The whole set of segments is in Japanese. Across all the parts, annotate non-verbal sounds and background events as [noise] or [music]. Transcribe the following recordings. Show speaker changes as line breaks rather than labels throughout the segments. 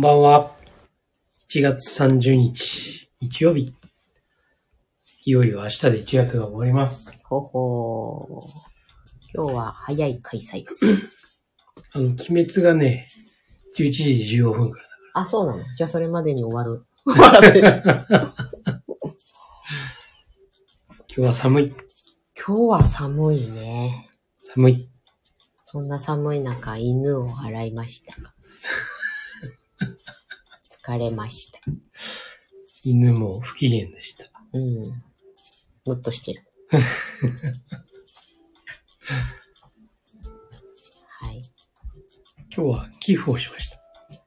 こんばんは。
こんばんは。1月30日、日曜日。いよいよ明日で1月が終わります。
ほほー。今日は早い開催です。[coughs]
あの、鬼滅がね、11時15分から
あ、そうなの？じゃあそれまでに終わる。終わらせる。
だ。[laughs] 今日は寒い。
今日は寒いね。
寒い。
そんな寒い中、犬を洗いました。疲れました。
犬も不機嫌でした。
うん。もっとしてる。[laughs] はい。
今日は寄付をしました。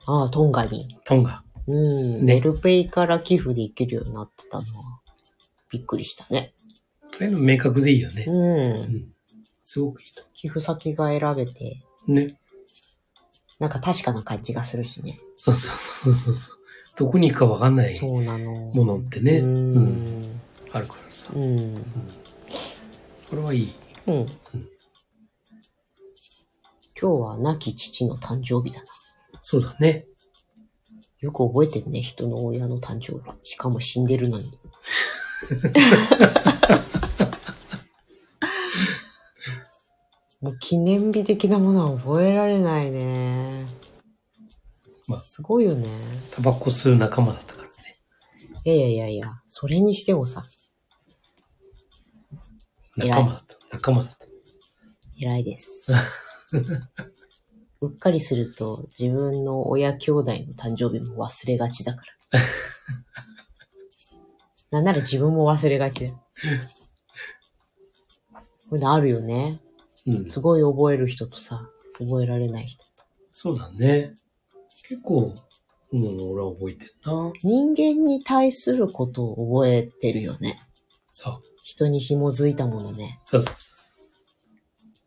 ああ、トンガに。
トンガ。
うん。
ね
メルペイから寄付できるようになってたのは、びっくりしたね。
というの明確でいいよね。
うん。
すごくいいと。
寄付先が選べて、
ね。
なんか確かな感じがするしね。
そうそうそうそう。どこに行くかわかんない
そうなの。
ものってね、
う
うん
ん。
あるからさ。
うん。
これはいい。
うん。今日は亡き父の誕生日だな。
そうだね。
よく覚えてるね、人の親の誕生日。しかも死んでるのに。[laughs] もう記念日的なものは覚えられないね。
まあ
すごいよね。
タバコ吸う仲間だったからね。
いやいやいやいや、それにしてもさ、
仲間だった。仲間だった。
偉いです。[laughs] うっかりすると自分の親兄弟の誕生日も忘れがちだから。[laughs] なんなら自分も忘れがちだ。[laughs] こういうのあるよね。
うん。
すごい覚える人とさ、覚えられない人。
そうだね。結構、うん、俺は覚えてるな。
人間に対することを覚えてるよね。
そう。
人に紐づいたものね。
そうそうそう。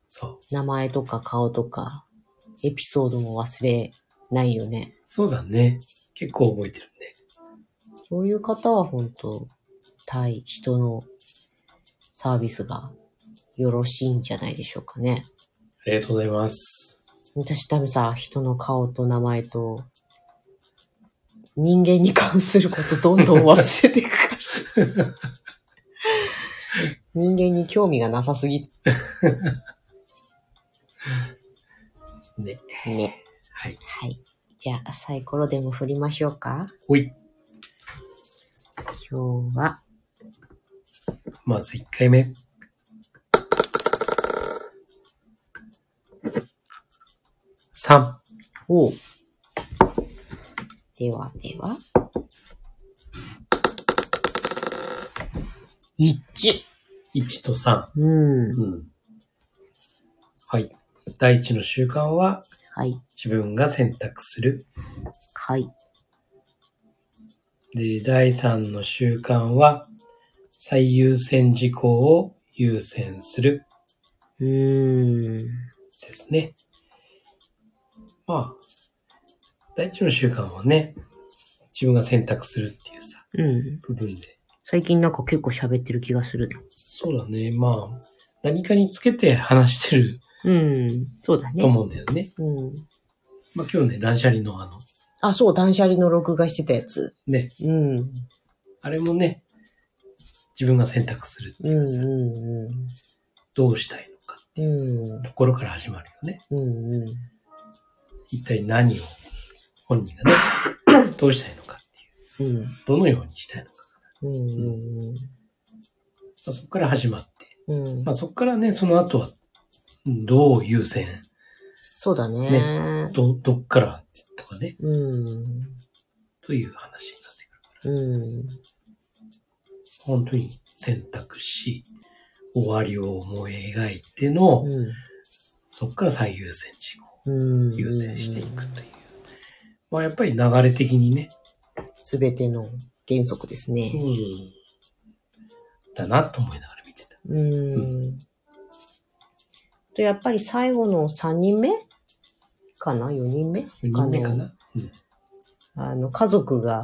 そう。
名前とか顔とか、エピソードも忘れないよね。
そうだね。結構覚えてるね。
そういう方は本当対人のサービスがよろしいんじゃないでしょうかね。
ありがとうございます。
私多分さ、人の顔と名前と、人間に関することどんどん忘れていくから。[laughs] 人間に興味がなさすぎ
ね。
ね。
はい。
はい。じゃあ、サイコロでも振りましょうか。
ほい。
今日は、
まず1回目。3。
おではでは、1。
1と3。
うん。
うん。はい。第一の習慣は
はい。
自分が選択する。
はい。
で、第3の習慣は最優先事項を優先する
うーん。
ですね。まあ、第一の習慣はね、自分が選択するっていうさ、
うん。
部分で。
最近なんか結構喋ってる気がするね。
そうだね。まあ、何かにつけて話してる
うん。そうだね。
と思うんだよね。
うん。
まあ今日ね、断捨離のあの、
あ、そう、断捨離の録画してたやつ。
ね、
うん。
あれもね、自分が選択するって
うん、
いうさ、
う
どうしたいのか、
ん、うん。
ところから始まるよね。
うん、うん。
一体何を本人がね、[coughs] どうしたいのかっていう、
うん、
どのようにしたいのか。
うん、うん。
まあ、そこから始まって、
うん
まあ、そこからね、その後は、どう優先、
そうだね。
ど、どっからとかね、
うん。
という話になってくる。
うん。
本当に選択し、終わりを思い描いての、
うん。
そこから最優先事項優先していくという。まあやっぱり流れ的にね、
すべての原則ですね。
うん、だなと思いながら見てた。
うん。と、やっぱり最後の3人目かな ?4 人目
？4人目かな？うん
あの、家族が、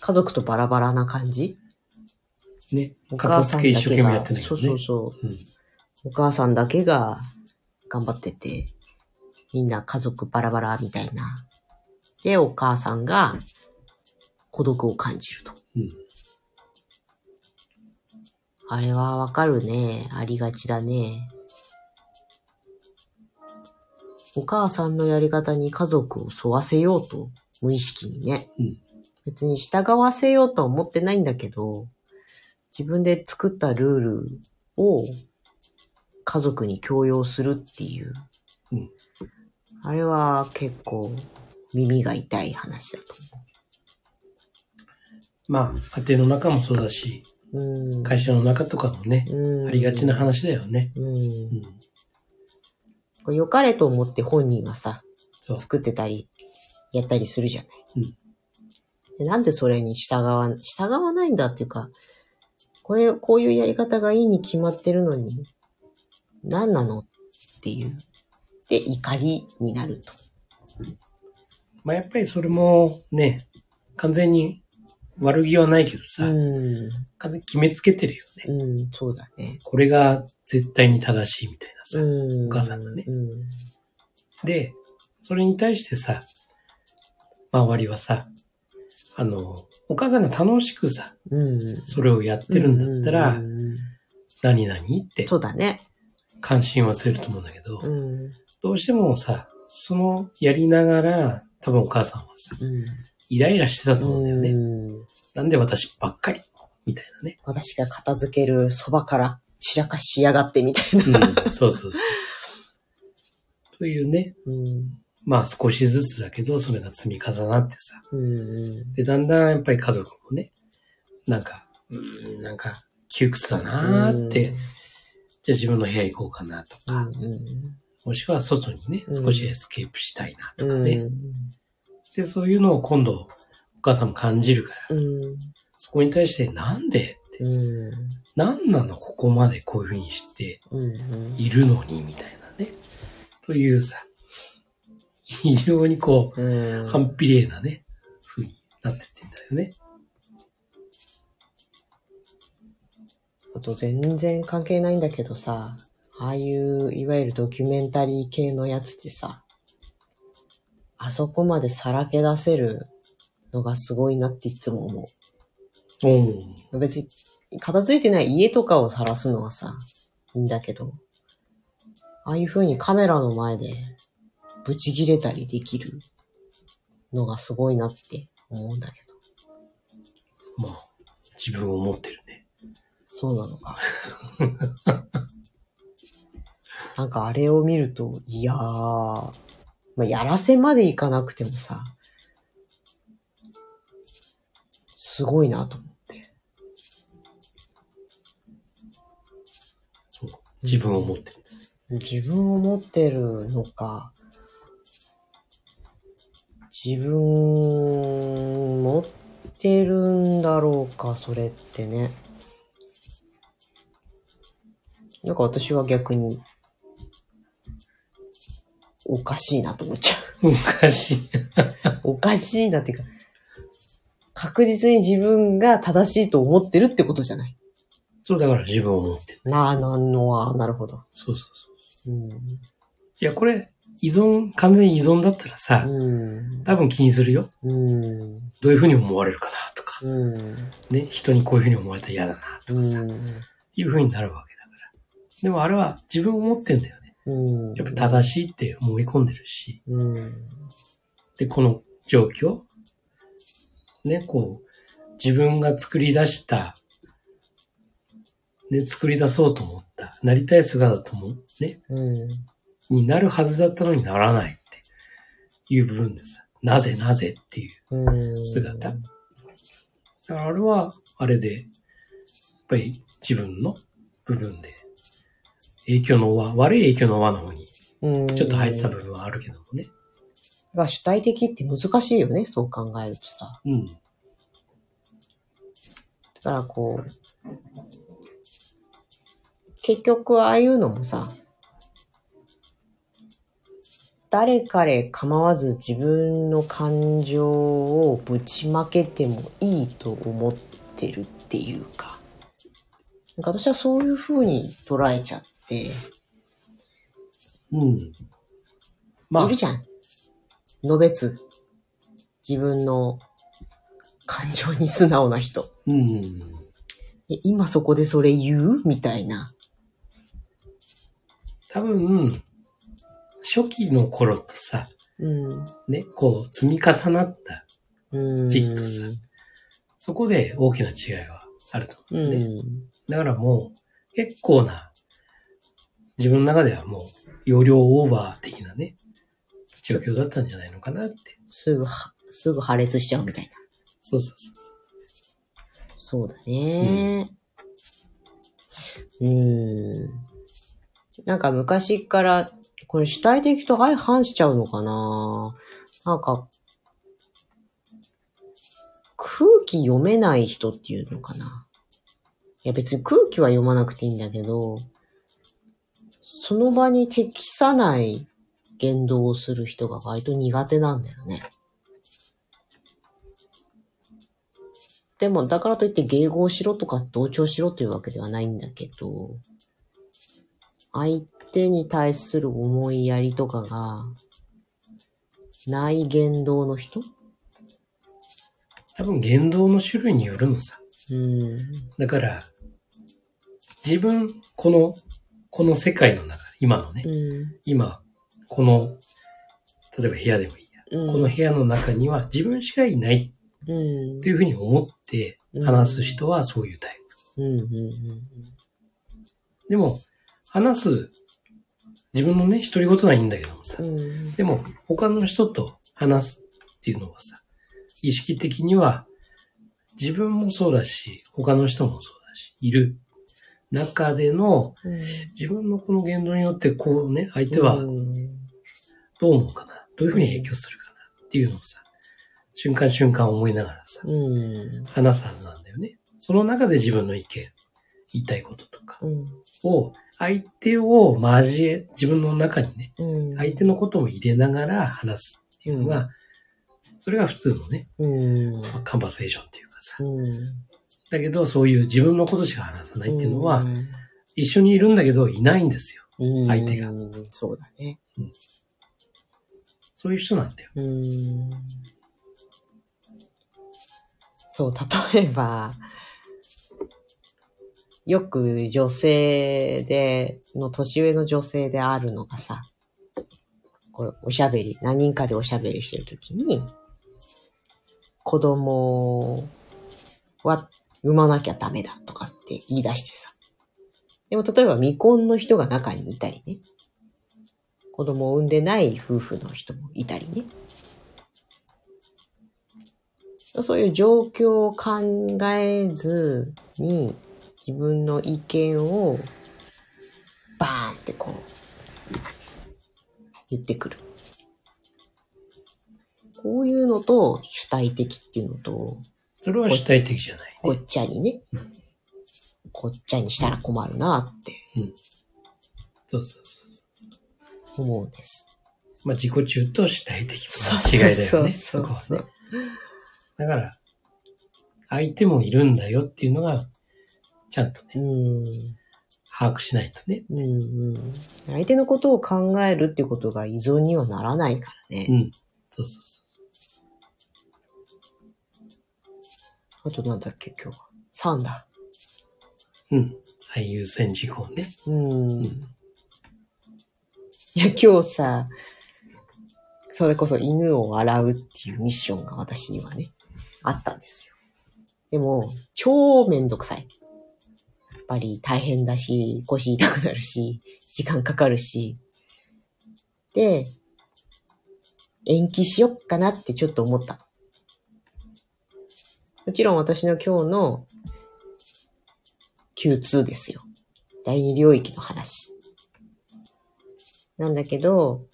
家族とバラバラな感じ？
ね。
お
片
母さん
付け一生懸命や
だけが、そう。そうそう。
うん
お母さんだけが頑張ってて、みんな家族バラバラみたいな。で、お母さんが孤独を感じると。
うん。
あれはわかるね。ありがちだね。お母さんのやり方に家族を沿わせようと、無意識にね。
うん
別に従わせようとは思ってないんだけど、自分で作ったルールを家族に強要するっていう。
うん
あれは結構耳が痛い話だと
まあ、家庭の中もそうだし、
思う。うん。
会社の中とかもね、
うん
ありがちな話だよね。
うん。良かれと思って本人はさ。作ってたり、やったりするじゃない。
うん
でなんでそれに従わ、従わないんだっていうか、これ、こういうやり方がいいに決まってるのに、何なのっていう。で、怒りになると。
まあやっぱりそれもね、完全に悪気はないけどさ、
うん。
完全に決めつけてるよね。
うん、そうだね。
これが絶対に正しいみたいなさ。
うん。
お母さんがね
うん。
で、それに対してさ、周りはさ、あの、お母さんが楽しくさ、
うん。
それをやってるんだったら、
うん
何々って
そうだね。
関心はすると思うんだけど、
うん。
どうしてもさ、そのやりながら、多分お母さんはさ、
うん。
イライラしてたと思うんだよね。
うん
なんで私ばっかり？みたいなね。
私が片付けるそばから散らかしやがってみたいな。
うん、そうそうそうそう。というね、
うん。
まあ少しずつだけど、それが積み重なってさ。
うん。
で、だんだんやっぱり家族もね、なんか、うーん、なんか窮屈だなーって、じゃあ自分の部屋行こうかなとか、もしくは外にね、
うん
少しエスケープしたいなと
うん。
かね。で、そういうのを今度、お母さんも感じるから、
うん。
そこに対してなんでって、
うん。
なんなのここまでこういうふうにして
うん。
いるのにみたいなね。というさ、非常にこう、
うん。
反比例なね、風になってってんだよね。
と全然関係ないんだけどさ、ああいう、いわゆるドキュメンタリー系のやつってさ、あそこまでさらけ出せるのがすごいなっていつも思
うん。
う。別に、片付いてない家とかを晒すのはさ、いいんだけど、ああいう風にカメラの前で、ブチ切れたりできるのがすごいなって思うんだけど。
まあ、自分を持ってるね。
そうなのか。[laughs] なんかあれを見ると、いやー、まあ、やらせまでいかなくてもさ、すごいなと思って。
そう。自分を持ってる。
自分を持ってるのか、自分持ってるんだろうか、それってね。なんか私は逆に、おかしいなと思っちゃう。
昔。[laughs]
おかしいなっていうか、確実に自分が正しいと思ってるってことじゃない。
そう、だから自分を持ってる。
なあ、なんのは、なるほど。
そうそうそう。
うん。
いや、これ、依存、完全に依存だったらさ、
うん。
多分気にするよ。
うん。
どういうふうに思われるかなとか、
うん。
ね、人にこういうふうに思われたら嫌だなとかさ、
うん。
いうふうになるわけ。でもあれは自分を持ってんだよね。
うん。
やっぱ正しいって思い込んでるし、
うん。
で、この状況、ね、こう、自分が作り出した、ね、作り出そうと思った、なりたい姿とも、ね、
うん。
になるはずだったのにならないっていう部分でさ、なぜなぜっていう。
うん。
姿だからあれは、あれで、やっぱり自分の部分で、影響の輪、悪い影響の輪の方に、
うん。
ちょっと入ってた部分はあるけどもね。
が主体的って難しいよね、そう考えるとさ。
うん。
だからこう、結局ああいうのもさ、誰彼構わず自分の感情をぶちまけてもいいと思ってるっていうか、なんか私はそういう風に捉えちゃって、
うん。まあ
いる、じゃん。のべつ。自分の感情に素直な人。
うん。
え今そこでそれ言う？みたいな。
多分、初期の頃とさ、
うん。
ね、こう、積み重なった、
うん。
時期とさそこで大きな違いはあると思うね。
うん。
だからもう、結構な、自分の中ではもう、容量オーバー的なね、状況だったんじゃないのかなって。
すぐは、すぐ破裂しちゃうみたいな。
そうそうそうそう。
そうだね。うん。なんか昔から、これ主体的と相反しちゃうのかななんか、空気読めない人っていうのかないや別に空気は読まなくていいんだけど、その場に適さない言動をする人が割と苦手なんだよね。でも、だからといって迎合しろとか同調しろというわけではないんだけど、相手に対する思いやりとかが、ない言動の人？
多分言動の種類によるのさ。
うん。
だから、自分、この、この世界の中、今のね、
うん。
今、この、例えば部屋でもいいや。
うん。
この部屋の中には自分しかいない
うん。
っていうふうに思って話す人はそういうタイプ。
うん。うん。
でも、話す、自分のね、独り言はいいんだけどもさ
う。ん。
でも、他の人と話すっていうのはさ、意識的には、自分もそうだし、他の人もそうだし、いる中での、自分のこの言動によって、こうね、相手は
うん
どう思うかな、どういうふうに影響するかなっていうのをさ、瞬間瞬間思いながらさ、
うん。
話すはずなんだよね。その中で自分の意見、言いたいこととか
うん。
を、相手を交え、自分の中にね、
うん。
相手のことも入れながら話すっていうのが、それが普通のね、カンバセーションっていうかさ。
うん。
だけど、そういう自分のことしか話さないっていうのは、一緒にいるんだけど、いないんですよ。
うん、
相手が
そうだね。
そういう人なんだよ。
うん。そう、例えば、よく女性で、の年上の女性であるのがさ、これおしゃべり、何人かでおしゃべりしてるときに、子供は産まなきゃダメだとかって言い出してさ。でも例えば未婚の人が中にいたりね。子供を産んでない夫婦の人もいたりね。そういう状況を考えずに自分の意見をバーンってこう言ってくる。こういうのと主体的っていうのと
それは主体的じゃない、ね。
ごっちゃにね、ごっちゃにしたら困るなって
そうそうそう。
思うんです。
まあ、自己中と主体的との違いだよね。
そ
こはね。だから、相手もいるんだよっていうのが、ちゃんとね、
うん。
把握しないとね。
うんうん。相手のことを考えるっていうことが依存にはならないからね。
うん。そうそうそ
あとなんだっけ、今日は。3だ。
う。うん。最優先事項ね。
うん。
ん
いや、今日さ、それこそ犬を洗うっていうミッションが私にはね、あったんですよ。でも、超めんどくさい。やっぱり大変だし、腰痛くなるし、時間かかるし。で、延期しよっかなってちょっと思った。もちろん私の今日の Q2 ですよ。第二領域の話。なんだけど、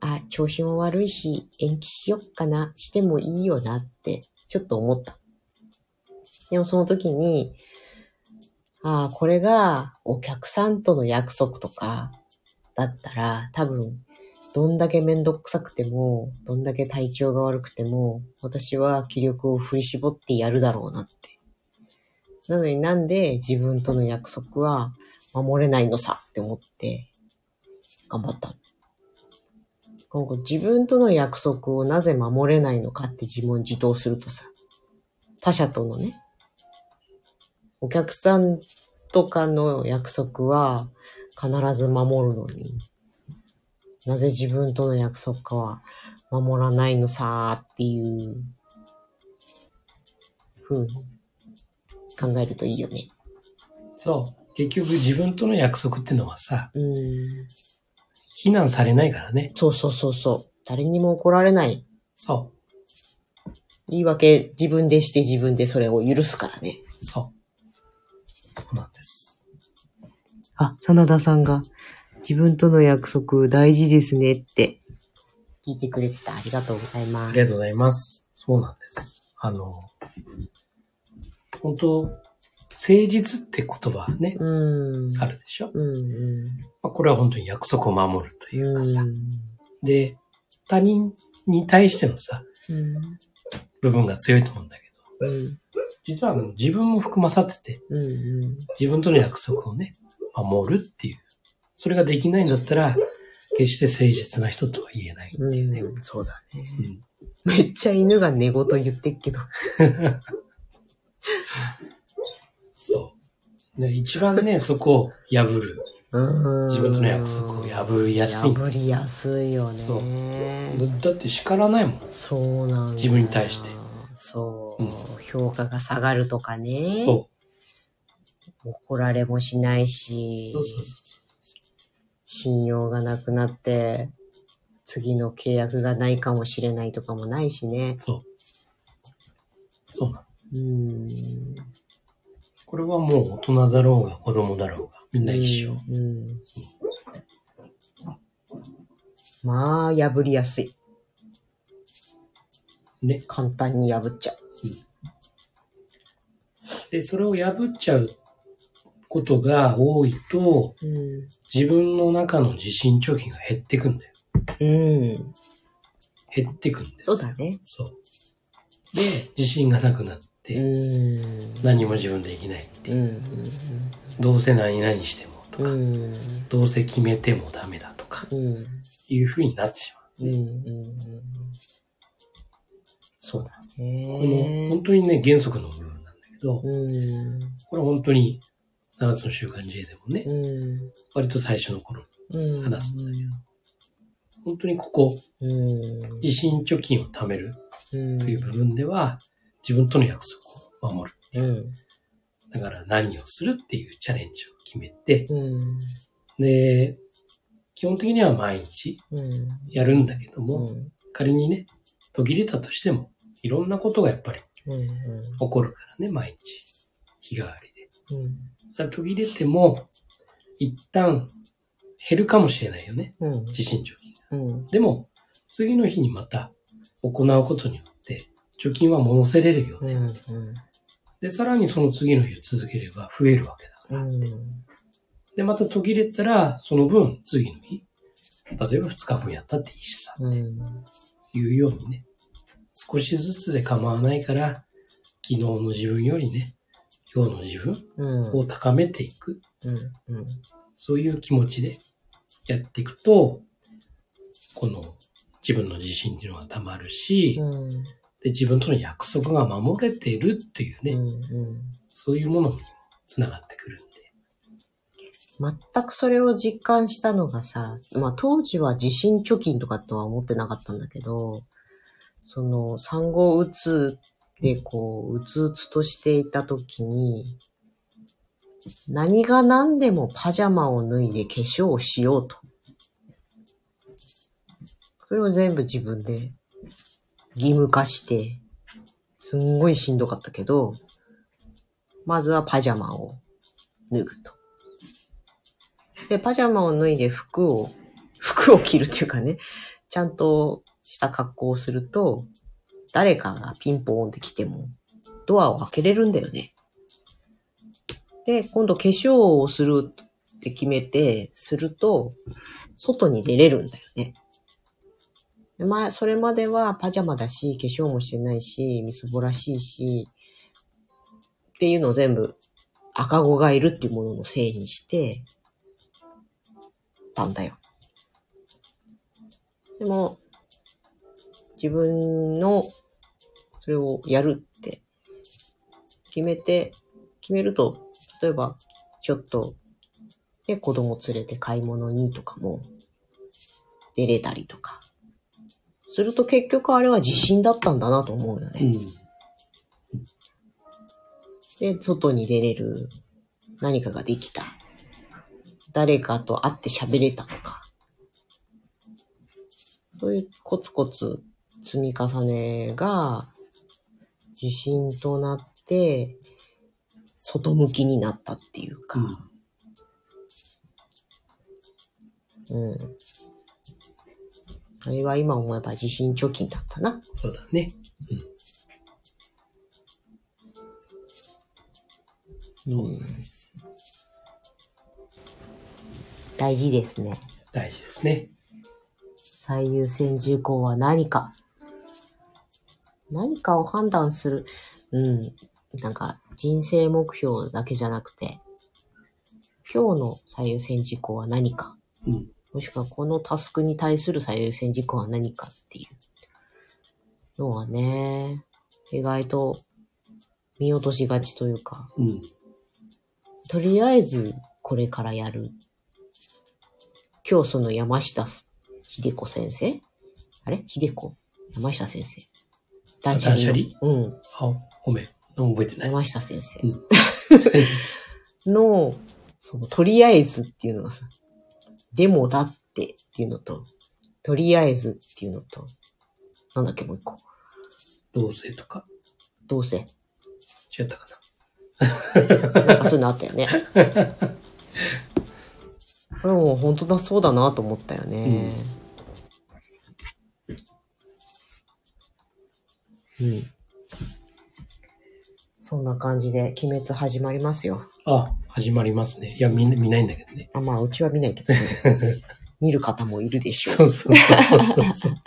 あ、調子も悪いし、延期しよっかな、してもいいよなって、ちょっと思った。でもその時に、ああ、これがお客さんとの約束とか、だったら、多分、どんだけめんどくさくても、どんだけ体調が悪くても、私は気力を振り絞ってやるだろうなって。なのになんで自分との約束は守れないのさって思って、頑張った。今後自分との約束をなぜ守れないのかって自問自答するとさ、他者とのね、お客さんとかの約束は必ず守るのに、なぜ自分との約束は守らないのさーっていう風に考えるといいよね。
そう。結局自分との約束ってのはさ、
うん。
非難されないからね。
そうそうそうそう。誰にも怒られない。
そ
言い訳自分でして自分でそれを許すからね。
う。そう。そうなんです。
あ、真田さんが自分との約束大事ですねって聞いてくれてた。ありがとうござい
あ
ます。
りがとうございます。そうなんです。あの、本当誠実って言葉ね、
うん。
あるでしょ、
うんう
まあ、これは本当に約束を守るとい
ん。
うかさ。
うん。
で、他人に対してのさ、
うん。
部分が強いと思うんだけど、
うん。
実はあの自分も含まさってて、
うん。うん。
自分との約束をね、守るっていう。それができないんだったら、決して誠実な人とは言えないっていうね。
うん、そうだね。
うん
めっちゃ犬が寝言言ってっけど。
そう。で一番ね、そこを破る。
うん。
自分との約束を破りやすい
破りやすいよ
そう
ね。
だだって叱らないもん。
そうなんだ。
自分に対して。
そう、
うん
評価が下がるとかね。
そ
怒られもしない
う。
し。
そうそうそう
信用がなくなって、次の契約がないかもしれないとかもないしね。
そう。そうなの。
うん。
これはもう大人だろうが子供だろうが、みんな一緒。
うん。うんまあ、破りやすい。
ね。
簡単に破っちゃう。
で、それを破っちゃうことが多いと、
うん。
自分の中の自信貯金が減ってくんだよ。
うん。
減ってくんです。
そうだね。
そう。で、自信がなくなっ
う
て、
ん。
何も自分できないって
う
いう。
ん。
どうせ何々してもとか、
うん。
どうせ決めてもダメだとか、
うん。
いう風になってしまう。
うん。うん。そうだ
この
ね。
本当にね、原則の部分なんだけど、
うん。
これ本当に7つの習慣 J でもね、
うん。
割と最初の頃
うん。
話すんだけど、本当にここ、
うん。
自信貯金を貯める
うん。
という部分では、自分との約束を守る。
うん。
だから何をするっていうチャレンジを決めて、
うん。
で、基本的には毎日
うん。
やるんだけども、
うん。
仮にね、途切れたとしても、いろんなことがやっぱり
うん。
起こるからね、毎日。日替わりで。途切れても、一旦減るかもしれないよね、
うん。
自信貯金が。
うん。
でも、次の日にまた行うことによって、貯金は戻せれるよね。
うん。
で、さらにその次の日を続ければ増えるわけだから。
うん。
で、また途切れたら、その分、次の日、例えば2日分やったっていいしさ、
うん。
いうようにね、少しずつで構わないから、昨日の自分よりね、今日の自分？
うん。
を高めていく、
うん。うん。
そういう気持ちでやっていくと、この自分の自信っていうのがたまるし、
うん。
で自分との約束が守れてるっていうね、
うん。
そういうものにもつながってくるんで。
全くそれを実感したのがさ、まあ当時は地震貯金とかとは思ってなかったんだけど、その産後うつでこう、うつうつとしていた時に、何が何でもパジャマを脱いで化粧をしようと。それを全部自分で義務化して、すんごいしんどかったけど、まずはパジャマを脱ぐと。で、パジャマを脱いで服を、服を着るっていうかね、ちゃんとした格好をすると、誰かがピンポーンって来ても、ドアを開けれるんだよね。で、今度化粧をするって決めて、すると、外に出れるんだよね。でまあ、それまではパジャマだし、化粧もしてないし、みすぼらしいし、っていうのを全部赤子がいるっていうもののせいにして、たんだよ。でも、自分の、それをやるって、決めて、決めると、例えば、ちょっと、ね、子供連れて買い物にとかも、出れたりとか。すると結局あれは自信だったんだなと思うよね。
うん。
で、外に出れる、何かができた。誰かと会って喋れたとか。そういうコツコツ積み重ねが自信となって、外向きになったっていうか。うん。あれは今思えば自信貯金だったな。
そうだね。そうなんです。
大事ですね。
大事ですね。
最優先事項は何か。何かを判断する。うん。なんか、人生目標だけじゃなくて、今日の最優先事項は何か。
うん。
もしくはこのタスクに対する最優先事項は何かっていうのはね、意外と見落としがちというか、
うん。
とりあえずこれからやる。今日その山下秀子先生？あれ？秀子？山下先生。断捨離の。
断捨
うん。
あ、ごめん。覚えてない。
山下先生
うん [laughs]
の、その、とりあえずっていうのがさ、でもだってっていうのと、とりあえずっていうのと、なんだっけもう一個。
同性とか？
どうせ。
違ったか
な？んかそういうのあったよね。[laughs] これも本当だそうだなと思ったよね。うん。そんな感じで、鬼滅始まりますよ。
な。あ、始まりますね。いや、みんな見ないんだけどね。
あまあ、うちは見ないけどね。[laughs] 見る方もいるでしょう。
そうそうそうそう。[laughs]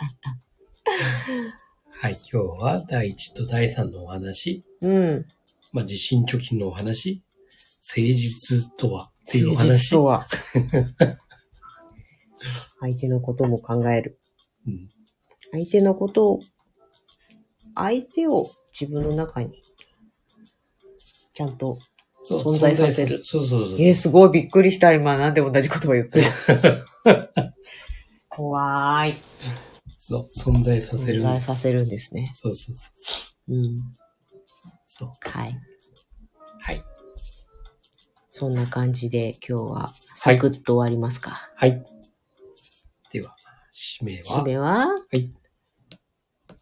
はい、今日は第1と第3のお話、
うん。
まあ、地震貯金のお話、誠実とはっていうお
誠実
話。
とは。相手のことも考える。
うん、
相手のことを、相手を自分の中に、ちゃんと、存在させる
そうそうそう。
えー、すごいびっくりした、今。なんで同じ言葉言ってる [laughs] 怖い。
そう、存在させるんです。
存在させるんですね。
そうそうそう。
うん。
そう。
はい。
はい。
そんな感じで今日はサクッと終わりますか。
はい。では、締めは、
締めは、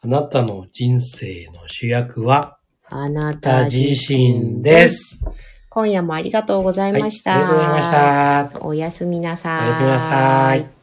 あなたの人生の主役は、
あな
た
た
自
自
身
身
で
です。
す。
今夜もありがとうござい
はい。
ました。
ありがとうございました。
おやすみなさい。
おやすみなさい。